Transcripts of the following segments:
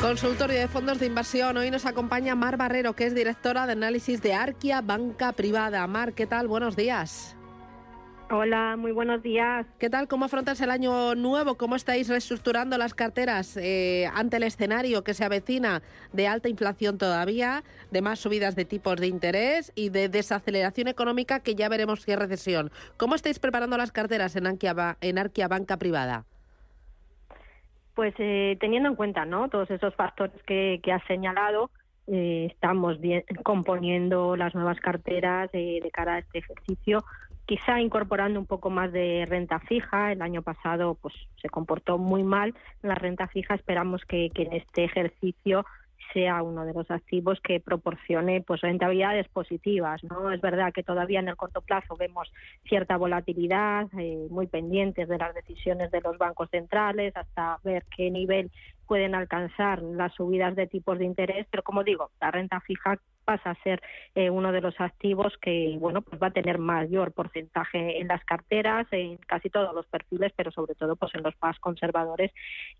Consultorio de fondos de inversión. Hoy nos acompaña Mar Barrero, que es directora de análisis de Arquia Banca Privada. Mar, ¿qué tal? Buenos días. Hola, muy buenos días. ¿Qué tal? ¿Cómo afrontas el año nuevo? ¿Cómo estáis reestructurando las carteras eh, ante el escenario que se avecina de alta inflación todavía, de más subidas de tipos de interés y de desaceleración económica que ya veremos si recesión? ¿Cómo estáis preparando las carteras en Arquia, en Arquia Banca Privada? Pues eh, teniendo en cuenta ¿no? todos esos factores que, has señalado, eh, estamos bien, componiendo las nuevas carteras de cara a este ejercicio, quizá incorporando un poco más de renta fija. El año pasado pues se comportó muy mal la renta fija. Esperamos que en este ejercicio sea uno de los activos que proporcione pues rentabilidades positivas no es verdad que todavía en el corto plazo vemos cierta volatilidad eh, muy pendientes de las decisiones de los bancos centrales hasta ver qué nivel pueden alcanzar las subidas de tipos de interés pero como digo la renta fija pasa a ser eh, uno de los activos que bueno pues va a tener mayor porcentaje en las carteras en casi todos los perfiles pero sobre todo pues en los más conservadores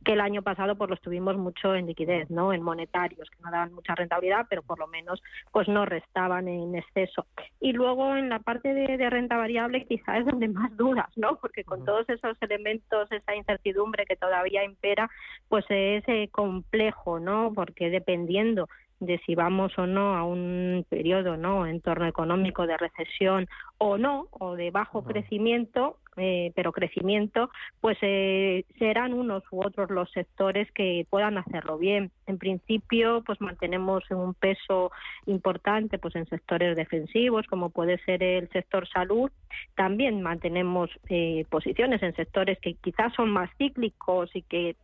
que el año pasado pues los tuvimos mucho en liquidez no en monetarios que no daban mucha rentabilidad pero por lo menos pues no restaban en exceso. Y luego en la parte de, renta variable quizá es donde más dudas no porque con todos esos elementos esa incertidumbre que todavía impera pues es eh, complejo no porque dependiendo de si vamos o no a un periodo, ¿no? Entorno económico de recesión o no, o de bajo crecimiento, eh, pero crecimiento, pues eh, serán unos u otros los sectores que puedan hacerlo bien. En principio, pues mantenemos un peso importante, pues en sectores defensivos, como puede ser el sector salud. También mantenemos eh, posiciones en sectores que quizás son más cíclicos y que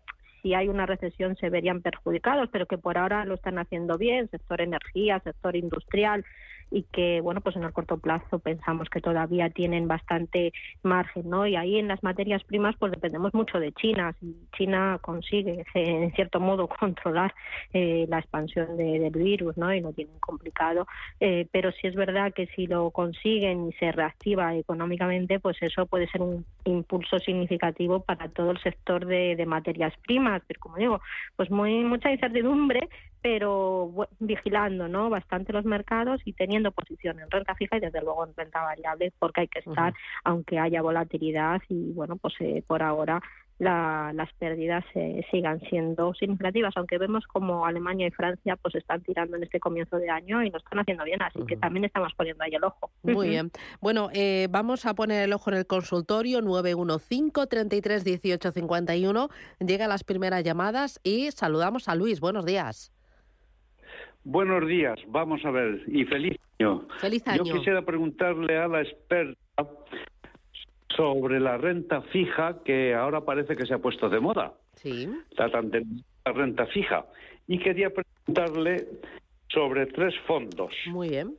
si hay una recesión se verían perjudicados, pero que por ahora lo están haciendo bien, sector energía, sector industrial, y que bueno pues en el corto plazo pensamos que todavía tienen bastante margen no y ahí en las materias primas pues dependemos mucho de China. Si China consigue en cierto modo controlar eh, la expansión del virus no y lo tienen complicado eh, pero sí es verdad que si lo consiguen y se reactiva económicamente pues eso puede ser un impulso significativo para todo el sector de, de materias primas. Pero como digo pues muy mucha incertidumbre pero vigilando ¿no? bastante los mercados y teniendo posición en renta fija y desde luego en renta variable porque hay que estar aunque haya volatilidad y bueno pues eh, por ahora las pérdidas eh, sigan siendo significativas, aunque vemos como Alemania y Francia pues están tirando en este comienzo de año y lo están haciendo bien, así que también estamos poniendo ahí el ojo. Muy bien. Bueno, eh, vamos a poner el ojo en el consultorio 915 33 18 51. Llegan las primeras llamadas y saludamos a Luis. Buenos días. Buenos días, vamos a ver, y feliz año. Feliz año. Yo quisiera preguntarle a la experta sobre la renta fija que ahora parece que se ha puesto de moda. Sí. La, la renta fija. Y quería preguntarle sobre tres fondos. Muy bien.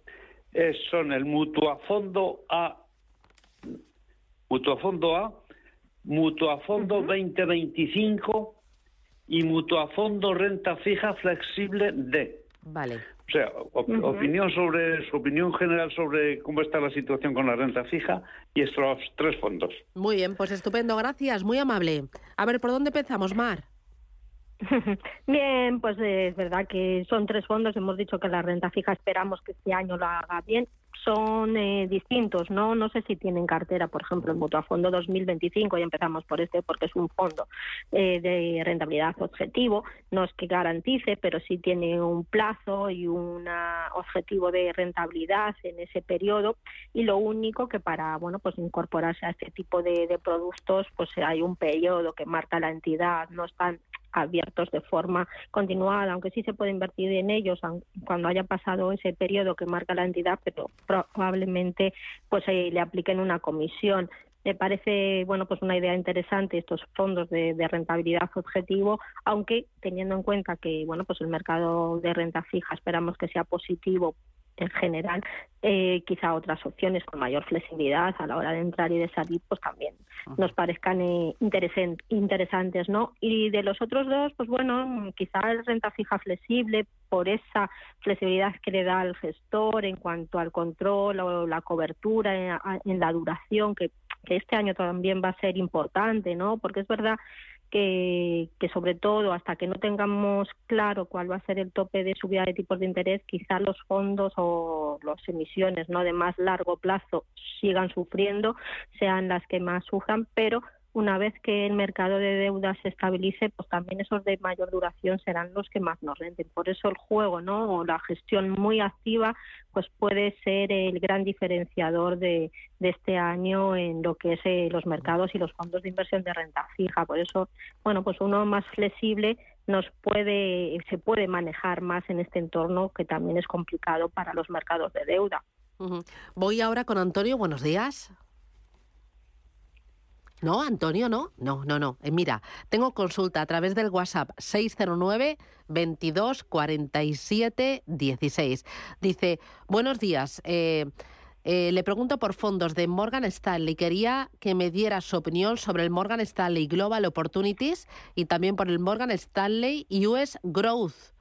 son el Mutuafondo A, Mutuafondo A, Mutuafondo 2025 y Mutuafondo Renta Fija Flexible D. Vale. O sea, opinión sobre su opinión general sobre cómo está la situación con la renta fija y estos tres fondos. Muy bien, pues estupendo, gracias, muy amable. A ver, ¿por dónde empezamos, Mar? Bien, pues es verdad que son tres fondos. Hemos dicho que la renta fija esperamos que este año lo haga bien son eh, distintos, ¿no? No sé si tienen cartera, por ejemplo, el Mutuafondo 2025, y empezamos por este porque es un fondo eh, de rentabilidad objetivo, no es que garantice, pero sí tiene un plazo y un objetivo de rentabilidad en ese periodo, y lo único que para, bueno, pues incorporarse a este tipo de, de productos, pues hay un periodo que marca la entidad, no están abiertos de forma continuada, aunque sí se puede invertir en ellos cuando haya pasado ese periodo que marca la entidad, pero probablemente pues eh, le apliquen una comisión. Me parece bueno pues una idea interesante estos fondos de, de, rentabilidad objetivo, aunque teniendo en cuenta que bueno pues el mercado de renta fija esperamos que sea positivo en general, eh, quizá otras opciones con mayor flexibilidad a la hora de entrar y de salir, pues también nos parezcan eh, interesantes, ¿no? Y de los otros dos, pues bueno, quizá el renta fija flexible por esa flexibilidad que le da al gestor en cuanto al control o la cobertura en, la duración, que, que este año también va a ser importante, ¿no? Porque es verdad que, sobre todo hasta que no tengamos claro cuál va a ser el tope de subida de tipos de interés, quizá los fondos o las emisiones no de más largo plazo sigan sufriendo, sean las que más sufran, pero una vez que el mercado de deuda se estabilice, pues también esos de mayor duración serán los que más nos renten. Por eso el juego, ¿no? O la gestión muy activa, pues puede ser el gran diferenciador de, este año en lo que es eh, los mercados y los fondos de inversión de renta fija. Por eso, bueno, pues uno más flexible nos puede, se puede manejar más en este entorno que también es complicado para los mercados de deuda. Voy ahora con Antonio. Buenos días. No, Antonio, no. No, no, no. Eh, mira, tengo consulta a través del WhatsApp 609 22 47 16. Dice, buenos días. Eh, eh, le pregunto por fondos de Morgan Stanley. Quería que me diera su opinión sobre el Morgan Stanley Global Opportunities y también por el Morgan Stanley US Growth.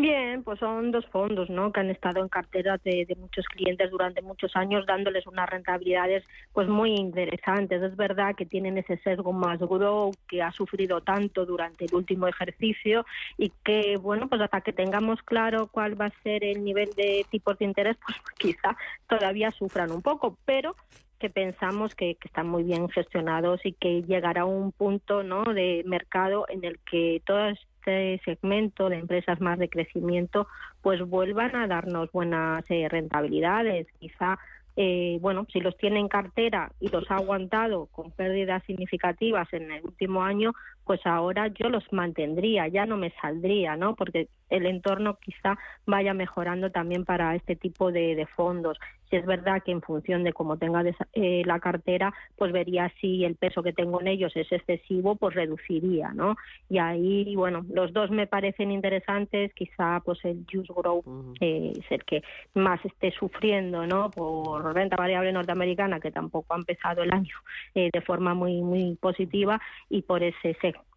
Bien, pues son dos fondos, ¿no? Que han estado en cartera de, muchos clientes durante muchos años, dándoles unas rentabilidades, pues muy interesantes. Es verdad que tienen ese sesgo más grow que ha sufrido tanto durante el último ejercicio y que, bueno, pues hasta que tengamos claro cuál va a ser el nivel de tipos de interés, pues quizá todavía sufran un poco, pero que pensamos que, que, están muy bien gestionados y que llegará un punto ¿no? de mercado en el que todas este segmento de empresas más de crecimiento pues vuelvan a darnos buenas eh, rentabilidades. Quizá eh, bueno, si los tiene en cartera y los ha aguantado con pérdidas significativas en el último año, pues ahora yo los mantendría, ya no me saldría, ¿no? Porque el entorno quizá vaya mejorando también para este tipo de, fondos. Si es verdad que en función de cómo tenga eh, la cartera, pues vería si el peso que tengo en ellos es excesivo, pues reduciría, ¿no? Y ahí, bueno, los dos me parecen interesantes, quizá pues el Juice Grow eh, es el que más esté sufriendo, ¿no? Por renta variable norteamericana, que tampoco ha empezado el año eh, de forma muy, muy positiva, y por ese,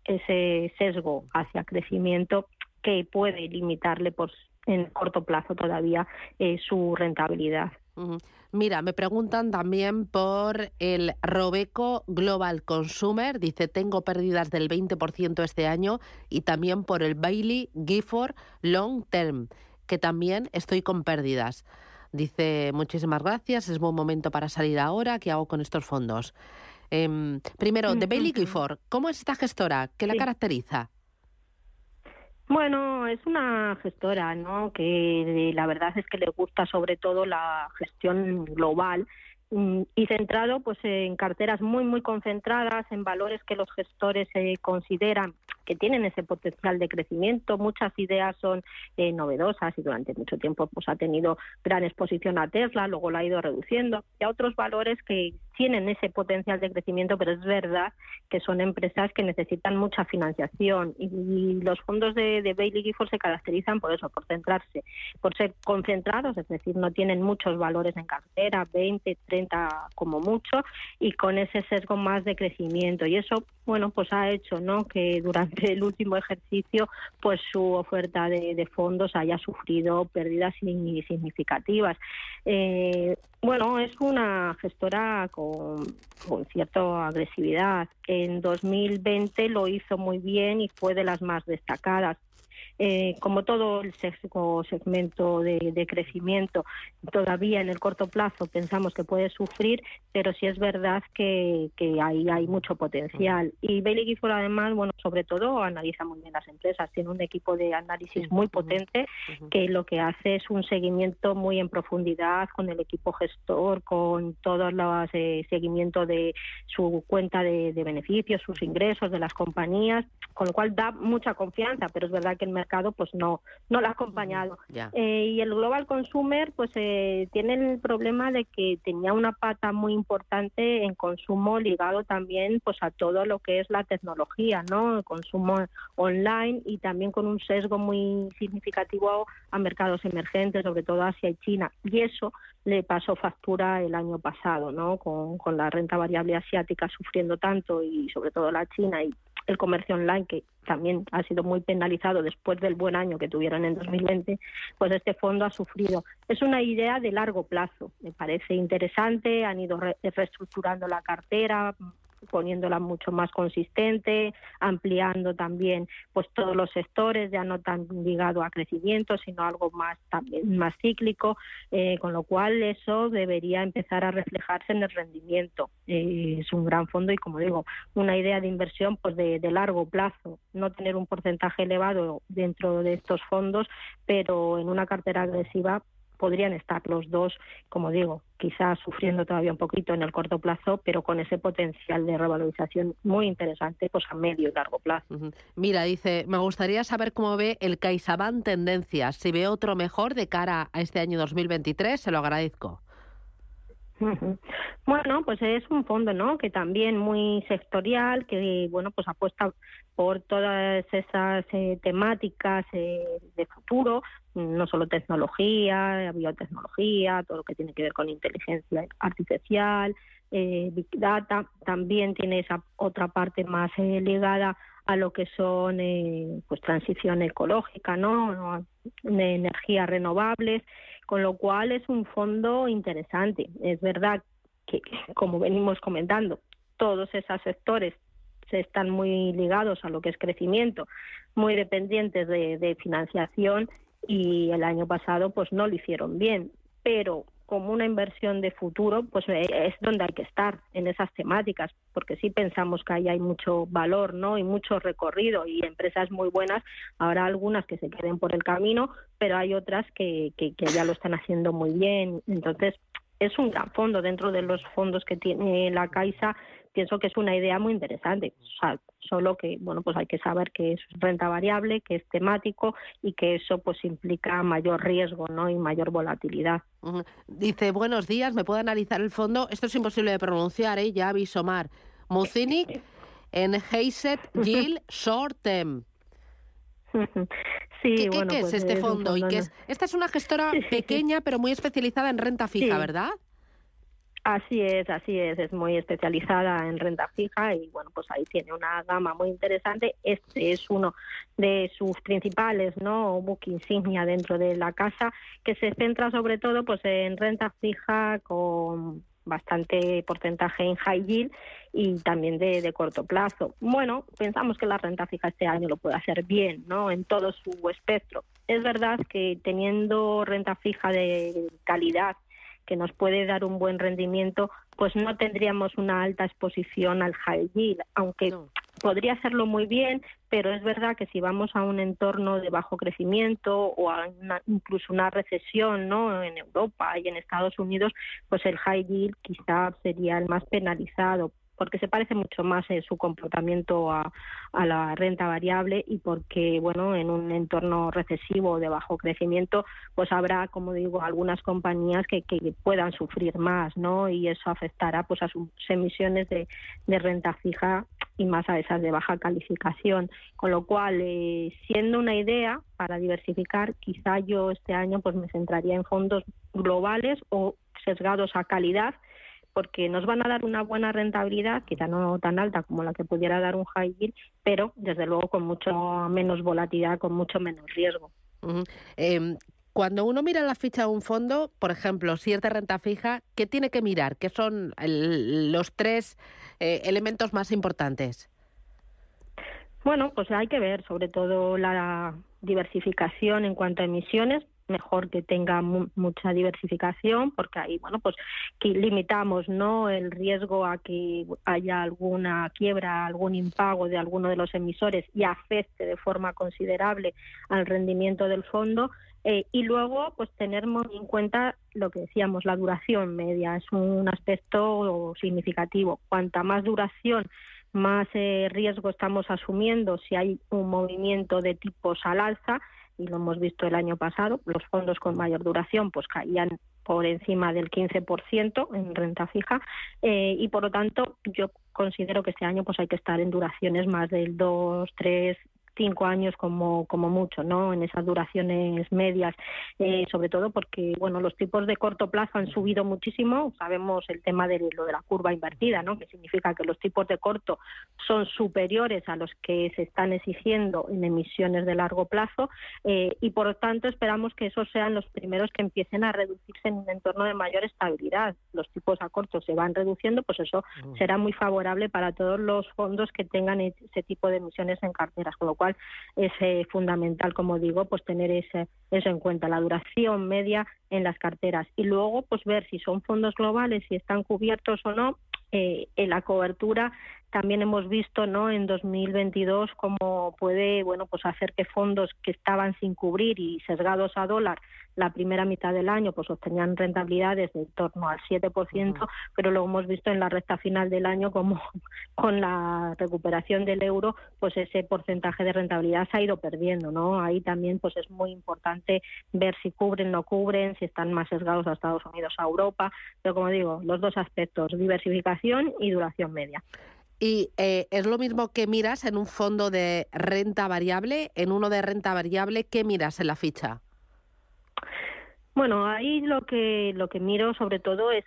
ese sesgo hacia crecimiento que puede limitarle por en corto plazo todavía eh, su rentabilidad. Mira, me preguntan también por el Robeco Global Consumer. Dice, tengo pérdidas del 20% este año y también por el Bailey Gifford Long Term, que también estoy con pérdidas. Dice, muchísimas gracias, es buen momento para salir ahora. ¿Qué hago con estos fondos? Em, primero, de Bailey Gifford, ¿cómo es esta gestora? ¿Qué la caracteriza? Bueno, es una gestora, ¿no? Que la verdad es que le gusta sobre todo la gestión global mm, y centrado pues en carteras muy muy concentradas en valores que los gestores eh, consideran que tienen ese potencial de crecimiento. Muchas ideas son eh, novedosas y durante mucho tiempo pues ha tenido gran exposición a Tesla, luego la ha ido reduciendo y a otros valores que tienen ese potencial de crecimiento, pero es verdad que son empresas que necesitan mucha financiación y, los fondos de, de Bailey Gifford se caracterizan por eso, por centrarse, por ser concentrados, es decir, no tienen muchos valores en cartera, 20, 30 como mucho, y con ese sesgo más de crecimiento. Y eso, bueno, pues ha hecho ¿no? que durante el último ejercicio, pues su oferta de, fondos haya sufrido pérdidas significativas. Eh, bueno, es una gestora con, con cierta agresividad. En 2020 lo hizo muy bien y fue de las más destacadas eh, como todo el sexo segmento de, crecimiento, todavía en el corto plazo pensamos que puede sufrir, pero sí es verdad que, que ahí hay mucho potencial. Y Bailey Gifford, además, bueno, sobre todo analiza muy bien las empresas, tiene un equipo de análisis muy potente que lo que hace es un seguimiento muy en profundidad con el equipo gestor, con todo el eh, seguimiento de su cuenta de, de beneficios, sus ingresos de las compañías, con lo cual da mucha confianza, pero es verdad que el mercado pues no, no lo ha acompañado. Eh, y el Global Consumer pues eh, tiene el problema de que tenía una pata muy importante en consumo ligado también pues a todo lo que es la tecnología, ¿no? El consumo online y también con un sesgo muy significativo a mercados emergentes, sobre todo Asia y China. Y eso le pasó factura el año pasado, ¿no? Con, con la renta variable asiática sufriendo tanto y sobre todo la China y el comercio online, que también ha sido muy penalizado después del buen año que tuvieron en 2020, pues este fondo ha sufrido. Es una idea de largo plazo, me parece interesante, han ido reestructurando la cartera, poniéndola mucho más consistente, ampliando también pues todos los sectores, ya no tan ligado a crecimiento, sino algo más también más cíclico, eh, con lo cual eso debería empezar a reflejarse en el rendimiento. Eh, es un gran fondo y como digo, una idea de inversión pues de, de largo plazo, no tener un porcentaje elevado dentro de estos fondos, pero en una cartera agresiva podrían estar los dos, como digo, quizás sufriendo todavía un poquito en el corto plazo, pero con ese potencial de revalorización muy interesante pues a medio y largo plazo. Mira, dice, me gustaría saber cómo ve el CaixaBank Tendencias, si ve otro mejor de cara a este año 2023, se lo agradezco. Bueno, pues es un fondo, ¿no? Que también muy sectorial, que bueno, pues apuesta por todas esas eh, temáticas eh, de futuro, no solo tecnología, biotecnología, todo lo que tiene que ver con inteligencia artificial, eh, big data, también tiene esa otra parte más ligada a lo que son pues transición ecológica, ¿no? Energías renovables con lo cual es un fondo interesante. Es verdad que, como venimos comentando, todos esos sectores se están muy ligados a lo que es crecimiento, muy dependientes de, de financiación y el año pasado pues no lo hicieron bien, pero como una inversión de futuro, pues eh, es donde hay que estar en esas temáticas, porque sí pensamos que ahí hay mucho valor, ¿no? Y mucho recorrido y empresas muy buenas. Habrá algunas que se queden por el camino, pero hay otras que, que, que ya lo están haciendo muy bien. Entonces, es un gran fondo dentro de los fondos que tiene la Caixa pienso que es una idea muy interesante. solo que, bueno, pues hay que saber que es renta variable, que es temático y que eso pues implica mayor riesgo, ¿no? Y mayor volatilidad. Dice, buenos días, ¿me puede analizar el fondo? Esto es imposible de pronunciar, ¿eh? Ya aviso, Mar. En Heiset Gil Short Term. Sí, ¿Qué, bueno, es pues este es fondo? y qué es? Esta es una gestora pequeña, pero muy especializada en renta fija, Sí. ¿verdad? Así es, así es, es muy especializada en renta fija y bueno, pues ahí tiene una gama muy interesante. Este es uno de sus principales, ¿no? Book insignia dentro de la casa, que se centra sobre todo pues en renta fija con bastante porcentaje en high yield y también de, de corto plazo. Bueno, pensamos que la renta fija este año lo puede hacer bien, ¿no? En todo su espectro. Es verdad que teniendo renta fija de calidad que nos puede dar un buen rendimiento, pues no tendríamos una alta exposición al high yield, aunque No. podría hacerlo muy bien, pero es verdad que si vamos a un entorno de bajo crecimiento o a una- incluso una recesión ¿no? en Europa y en Estados Unidos, pues el high yield quizá sería el más penalizado porque se parece mucho más en su comportamiento a, a la renta variable y porque, bueno, en un entorno recesivo de bajo crecimiento, pues habrá, como digo, algunas compañías que, que puedan sufrir más, ¿no? Y eso afectará pues a sus emisiones de, de renta fija y más a esas de baja calificación. Con lo cual, eh, siendo una idea para diversificar, quizá yo este año pues me centraría en fondos globales o sesgados a calidad porque nos van a dar una buena rentabilidad, quizá no tan alta como la que pudiera dar un high yield, pero desde luego con mucho menos volatilidad, con mucho menos riesgo. Em, cuando uno mira la ficha de un fondo, por ejemplo, de renta fija, ¿qué tiene que mirar? ¿Qué son el- los tres eh, elementos más importantes? Bueno, pues hay que ver sobre todo la diversificación en cuanto a emisiones, mejor que tenga mucha diversificación porque ahí bueno pues que limitamos no el riesgo a que haya alguna quiebra algún impago de alguno de los emisores y afecte de forma considerable al rendimiento del fondo eh, y luego pues tener en cuenta lo que decíamos la duración media es un aspecto significativo. Cuanta más duración más eh, riesgo estamos asumiendo si hay un movimiento de tipos al alza y lo hemos visto el año pasado, los fondos con mayor duración pues caían por encima del 15% en renta fija eh, y por lo tanto yo considero que este año pues hay que estar en duraciones más del 2, 3, cinco años como, como mucho, ¿no? En esas duraciones medias, eh, sobre todo porque, bueno, los tipos de corto plazo han subido muchísimo. Sabemos el tema de lo de la curva invertida, ¿no? Que significa que los tipos de corto son superiores a los que se están exigiendo en emisiones de largo plazo eh, y, por lo tanto, esperamos que esos sean los primeros que empiecen a reducirse en un entorno de mayor estabilidad. Los tipos a corto se van reduciendo, pues eso mm. será muy favorable para todos los fondos que tengan ese tipo de emisiones en carteras, con lo cual es eh, fundamental, como digo, pues tener ese, eso en cuenta, la duración media en las carteras y luego pues ver si son fondos globales, si están cubiertos o no. Eh, en la cobertura también hemos visto no en 2022 cómo puede bueno pues hacer que fondos que estaban sin cubrir y sesgados a dólar la primera mitad del año pues obtenían rentabilidades de en torno al 7%, pero lo hemos visto en la recta final del año como con la recuperación del euro, pues ese porcentaje de rentabilidad se ha ido perdiendo, ¿no? Ahí también pues es muy importante ver si cubren, no cubren, si están más sesgados a Estados Unidos, a Europa, pero como digo, los dos aspectos, diversificación y duración media. Y eh, es lo mismo que miras en un fondo de renta variable, en uno de renta variable, ¿qué miras en la ficha? Bueno, ahí lo que lo que miro sobre todo es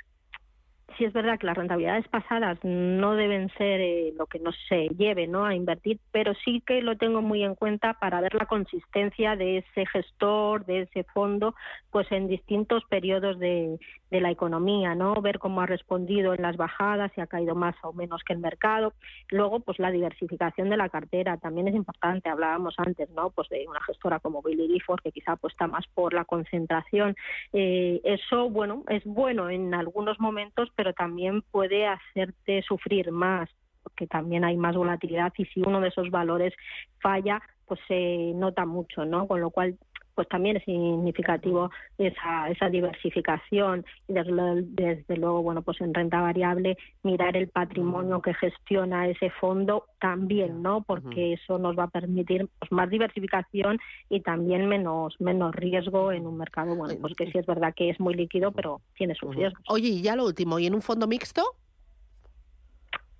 si es verdad que las rentabilidades pasadas no deben ser eh, lo que no se lleve ¿no? a invertir, pero sí que lo tengo muy en cuenta para ver la consistencia de ese gestor, de ese fondo, pues en distintos periodos de, de la economía, ¿no? Ver cómo ha respondido en las bajadas, si ha caído más o menos que el mercado. Luego, pues la diversificación de la cartera también es importante. Hablábamos antes, ¿no? Pues de una gestora como Billy Gifford, que quizá apuesta más por la concentración. Eh, eso, bueno, es bueno en algunos momentos, pero también puede hacerte sufrir más porque también hay más volatilidad y si uno de esos valores falla, pues se nota mucho, ¿no? Con lo cual pues también es significativo esa, esa diversificación y desde, luego bueno pues en renta variable mirar el patrimonio que gestiona ese fondo también no porque eso nos va a permitir pues, más diversificación y también menos menos riesgo en un mercado bueno pues que sí es verdad que es muy líquido pero tiene sus riesgos. Oye y ya lo último y en un fondo mixto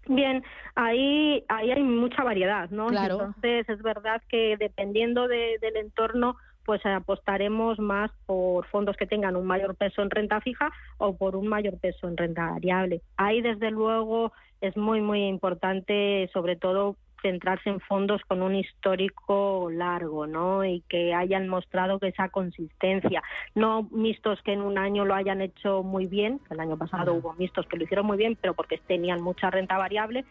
Bien, ahí, ahí hay mucha variedad, ¿no? Entonces es verdad que dependiendo del entorno, pues apostaremos más por fondos que tengan un mayor peso en renta fija o por un mayor peso en renta variable. Ahí, desde luego, es muy, muy importante, sobre todo, centrarse en fondos con un histórico largo, ¿no? Y que hayan mostrado que esa consistencia, no mixtos que en un año lo hayan hecho muy bien, el año pasado hubo mixtos que lo hicieron muy bien, pero porque tenían mucha renta variable,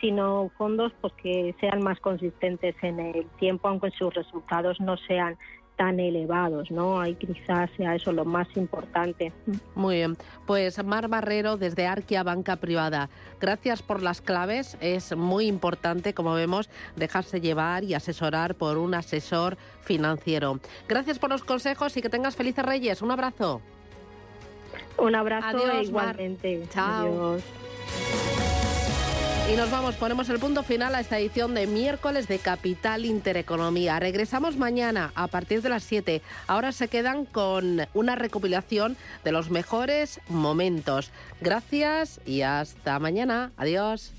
sino fondos pues que sean más consistentes en el tiempo, aunque sus resultados no sean tan elevados, ¿no? Ahí quizás sea eso lo más importante. Muy bien. Pues Mar Barrero desde Arquia Banca Privada. Gracias por las claves. Es muy importante, como vemos, dejarse llevar y asesorar por un asesor financiero. Gracias por los consejos y que tengas felices Reyes. Un abrazo. Un abrazo igualmente. Chao. Adiós. Y nos vamos, ponemos el punto final a esta edición de miércoles de Capital Intereconomía. Regresamos mañana a partir de las 7. Ahora se quedan con una recopilación de los mejores momentos. Gracias y hasta mañana. Adiós.